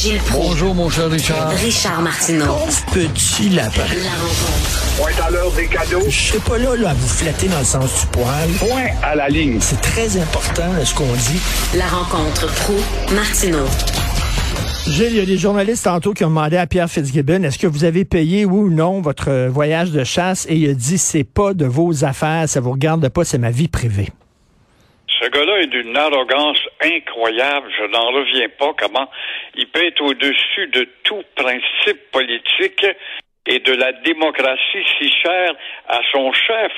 Gilles Proulx. Bonjour, mon cher Richard. Richard Martineau. Petit lapin. La rencontre. Point à l'heure des cadeaux. Je serai pas là, là à vous flatter dans le sens du poil. Point à la ligne. C'est très important, ce qu'on dit. La rencontre pro martineau Gilles, il y a des journalistes tantôt qui ont demandé à Pierre Fitzgibbon est-ce que vous avez payé oui ou non votre voyage de chasse? Et il a dit c'est pas de vos affaires, ça vous regarde pas, c'est ma vie privée. Ce gars-là est d'une arrogance incroyable. Je n'en reviens pas comment il peut être au-dessus de tout principe politique et de la démocratie si chère à son chef,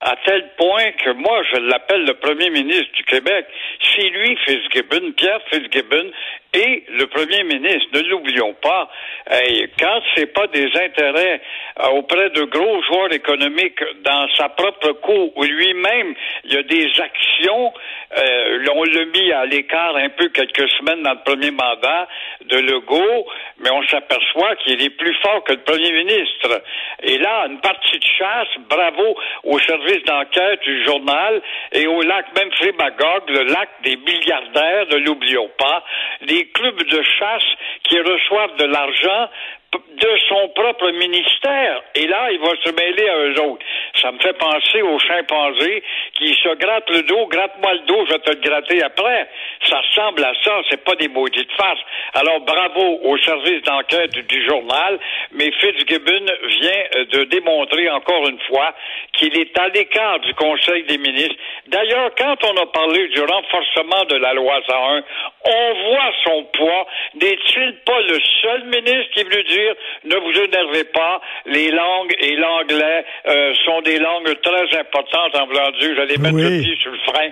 à tel point que moi, je l'appelle le premier ministre du Québec. C'est lui, Fitzgibbon, Pierre Fitzgibbon, et le premier ministre. Ne l'oublions pas. Hey, quand c'est pas des intérêts euh, auprès de gros joueurs économiques dans sa propre cour, où lui-même, il y a des actions, euh, on l'a mis à l'écart un peu quelques semaines dans le premier mandat de Legault, mais on s'aperçoit qu'il est plus fort que le premier ministre. Et là, une partie de chasse, bravo au service d'enquête du journal et au lac même Magog, le lac des milliardaires, ne l'oublions pas, des clubs de chasse qui reçoivent de l'argent de son propre ministère. Et là, il va se mêler à eux autres. Ça me fait penser aux chimpanzés qui se grattent le dos, gratte-moi le dos, je vais te le gratter après. Ça ressemble à ça, c'est pas des maudites faces. Alors, bravo au service d'enquête du journal, mais Fitzgibbon vient de démontrer encore une fois qu'il est à l'écart du Conseil des ministres. D'ailleurs, quand on a parlé du renforcement de la loi 101, on voit son poids. N'est-il pas le seul ministre qui veut dire ne vous énervez pas, les langues et l'anglais euh, sont des langues très importantes en voulant dire, j'allais mettre Oui. le pied sur le frein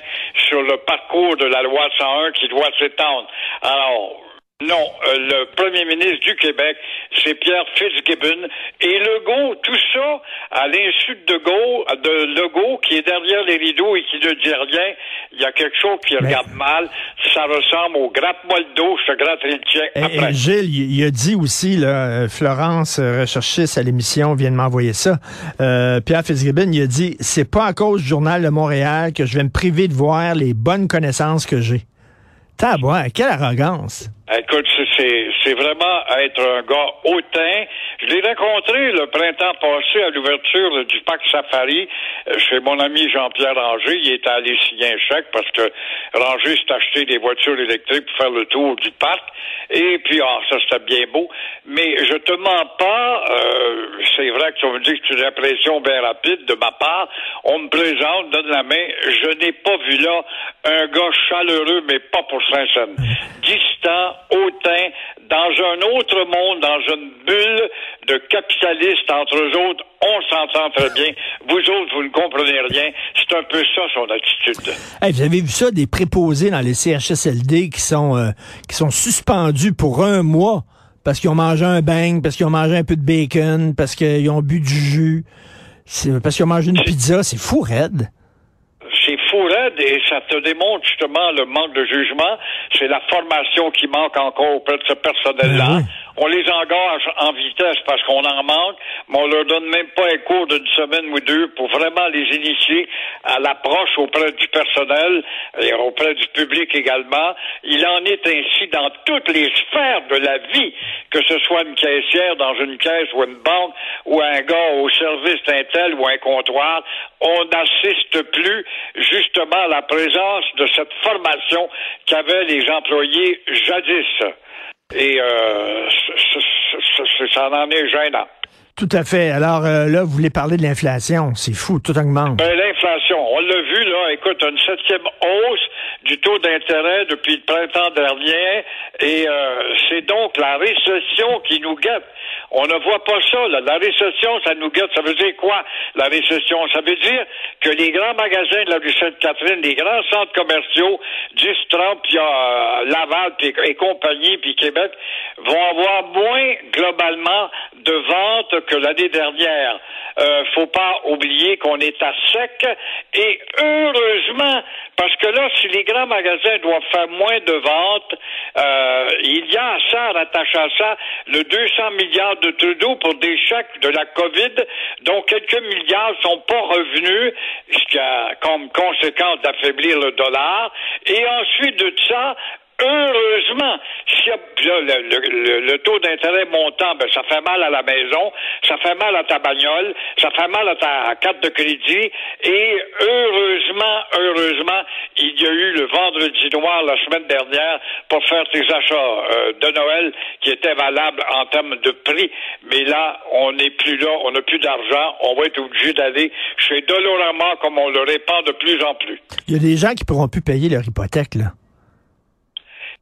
sur le parcours de la loi 101 qui doit s'étendre. Alors, non, euh, le premier ministre du Québec, c'est Pierre Fitzgibbon. Et Legault, tout ça, à l'insu de Legault, de Legault, qui est derrière les rideaux et qui ne dit rien, il y a quelque chose qui regarde mal. Ça ressemble au gratte-moi le dos, je te gratterai le tien Et, après. et Gilles, il, il a dit aussi, là, euh, Florence, euh, recherchiste à l'émission, vient de m'envoyer ça. Euh, Pierre Fitzgibbon, il a dit c'est pas à cause du journal de Montréal que je vais me priver de voir les bonnes connaissances que j'ai. Tabouin, quelle arrogance. Écoute, c'est- vraiment être un gars hautain. Je l'ai rencontré le printemps passé à l'ouverture du parc Safari euh, chez mon ami Jean-Pierre Ranger. Il était allé signer un chèque parce que Ranger s'est acheté des voitures électriques pour faire le tour du parc. Et puis, ah, ça c'était bien beau. Mais je te mens pas. euh, c'est vrai que tu me dis que c'est une impression bien rapide de ma part. On me présente, donne la main. Je n'ai pas vu là un gars chaleureux, mais pas pour Saint-Saëns. Distant, hautain, dans un autre monde, dans une bulle de capitalistes entre eux autres. On s'entend très bien. Vous autres, vous ne comprenez rien. C'est un peu ça, son attitude. Hey, vous avez vu ça, des préposés dans les CHSLD qui sont, euh, qui sont suspendus pour un mois parce qu'ils ont mangé un bang, parce qu'ils ont mangé un peu de bacon, parce qu'ils ont bu du jus, parce qu'ils ont mangé une pizza. C'est fou, raide. Et ça te démontre justement le manque de jugement. C'est la formation qui manque encore auprès de ce personnel-là. Ben. On les engage en vitesse parce qu'on en manque, mais on leur donne même pas un cours d'une semaine ou deux pour vraiment les initier à l'approche auprès du personnel et auprès du public également. Il en est ainsi dans toutes les sphères de la vie, que ce soit une caissière dans une caisse ou une banque ou un gars au service d'un tel ou un comptoir. On n'assiste plus justement à la présence de cette formation qu'avaient les employés jadis. Et euh, c- c- c- c- ça en est gênant. Tout à fait. Alors euh, là, vous voulez parler de l'inflation. C'est fou, tout augmente. Ben, l'inflation, on l'a vu, là, écoute, une septième hausse du taux d'intérêt depuis le printemps dernier, et euh, c'est donc la récession qui nous guette. On ne voit pas ça. Là. La récession, ça nous guette. Ça veut dire quoi, la récession? Ça veut dire que les grands magasins de la rue Sainte-Catherine, les grands centres commerciaux, 10, 30, puis euh, Laval et compagnie, puis Québec, vont avoir moins globalement de ventes que l'année dernière. Euh, faut pas oublier qu'on est à sec et heureusement parce que là, si les grands magasins doivent faire moins de ventes, euh, il y a ça, rattaché à ça, le 200 milliards de Trudeau pour des chèques de la COVID, dont quelques milliards sont pas revenus, ce qui a comme conséquence d'affaiblir le dollar. Et ensuite de ça, Heureusement, si le, taux d'intérêt montant, ben, ça fait mal à la maison, ça fait mal à ta bagnole, ça fait mal à ta carte de crédit, et heureusement, heureusement, il y a eu le vendredi noir la semaine dernière pour faire tes achats euh, de Noël qui étaient valables en termes de prix. Mais là, on n'est plus là, on n'a plus d'argent, on va être obligé d'aller chez Dolorama comme on le répand de plus en plus. Il y a des gens qui pourront plus payer leur hypothèque, là.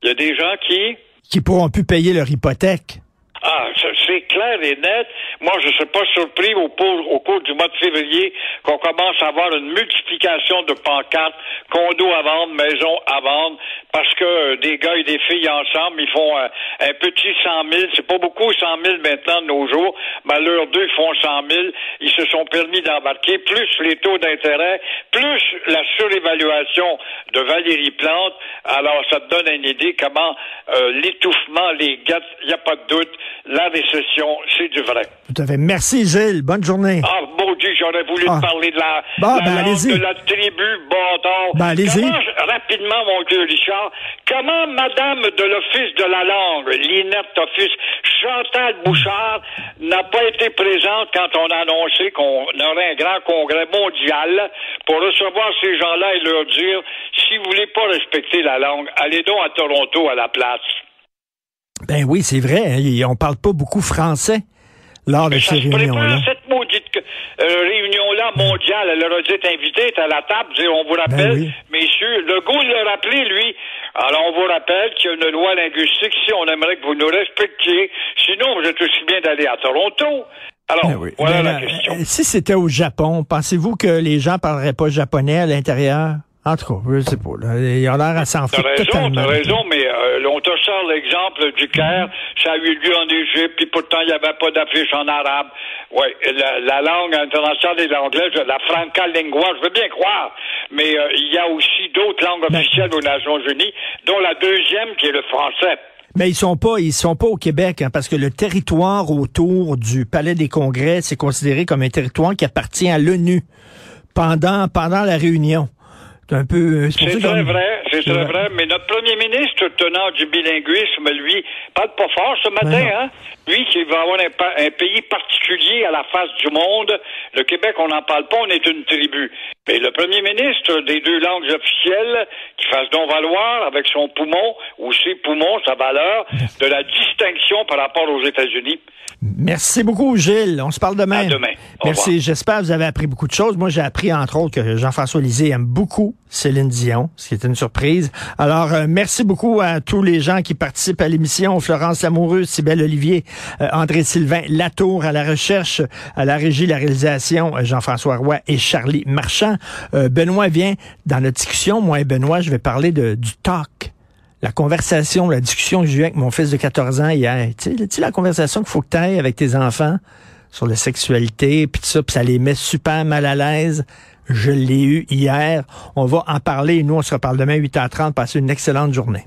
Il y a des gens qui... Qui pourront plus payer leur hypothèque. Ah, c'est clair et net. Moi, je ne suis pas surpris au, cours du mois de février qu'on commence à avoir une multiplication de pancartes, condos à vendre, maisons à vendre, parce que euh, des gars et des filles ensemble, ils font un, un petit 100 000. C'est pas beaucoup 100 000 maintenant de nos jours. Mais leurs deux font 100 000. Ils se sont permis d'embarquer. Plus les taux d'intérêt, plus la surévaluation de Valérie Plante. Alors, ça te donne une idée comment euh, l'étouffement, les gâtes, il n'y a pas de doute la récession, c'est du vrai. Tout à fait. Merci, Gilles. Bonne journée. Ah, mon Dieu, j'aurais voulu Ah. te parler de la, ben, allez-y. de la tribu Bâtard. Ben, allez-y. Comment, rapidement, mon Dieu, Richard, comment Madame de l'Office de la langue, l'INET Office, Chantal Bouchard, n'a pas été présente quand on a annoncé qu'on aurait un grand congrès mondial pour recevoir ces gens-là et leur dire, si vous voulez pas respecter la langue, allez donc à Toronto à la place? Ben oui, c'est vrai. hein, on parle pas beaucoup français lors de ces réunions-là. cette maudite euh, réunion-là mondiale. Elle leur a dit invité, est à la table, dire, on vous rappelle, Ben oui. messieurs, le goût de le rappeler, lui. Alors, on vous rappelle qu'il y a une loi linguistique, si on aimerait que vous nous respectiez. Sinon, vous êtes aussi bien d'aller à Toronto. Alors, Ben oui. voilà Ben, la euh, question. Si c'était au Japon, pensez-vous que les gens parleraient pas japonais à l'intérieur? En tout cas, je sais pas. Là, ils ont l'air à s'en T'as foutre raison, totalement. t'as raison, mais euh, on te sort l'exemple du Caire, ça a eu lieu en Égypte, puis pourtant il n'y avait pas d'affiche en arabe. Oui, la, la langue internationale est l'anglais, la franca lingua, je veux bien croire, mais euh, il y a aussi d'autres langues Ben- officielles aux Nations Unies, dont la deuxième qui est le français. Mais ils sont pas, ils sont pas au Québec, hein, parce que le territoire autour du Palais des Congrès, c'est considéré comme un territoire qui appartient à l'ONU pendant pendant la réunion. C'est un peu. euh, C'est très vrai, c'est très vrai. Mais notre premier ministre, tenant du bilinguisme, lui, parle pas fort ce matin, Ben non. hein? Lui qui va avoir un, pa- un pays particulier à la face du monde. Le Québec, on n'en parle pas, on est une tribu. Mais le premier ministre des deux langues officielles, qui fasse donc valoir avec son poumon, ou ses poumons, sa valeur, de la distinction par rapport aux États-Unis. Merci beaucoup, Gilles. On se parle demain. À demain. Au Merci. J'espère que vous avez appris beaucoup de choses. Moi, j'ai appris, entre autres, que Jean-François Lisée aime beaucoup Céline Dion, ce qui est une surprise. Alors, euh, merci beaucoup à tous les gens qui participent à l'émission. Florence Amoureuse, Sybelle Olivier, André Sylvain, Latour à la recherche, à la régie, la réalisation, euh, Jean-François Roy et Charlie Marchand. Euh, Benoît vient dans notre discussion. Moi et Benoît, je vais parler de, du talk. La conversation, la discussion que j'ai eue avec mon fils de 14 ans hier. Tu sais, la conversation qu'il faut que tu avec tes enfants sur la sexualité, puis ça, ça les met super mal à l'aise. Je l'ai eu hier. On va en parler. Nous, on se reparle demain 8h30. Passez une excellente journée.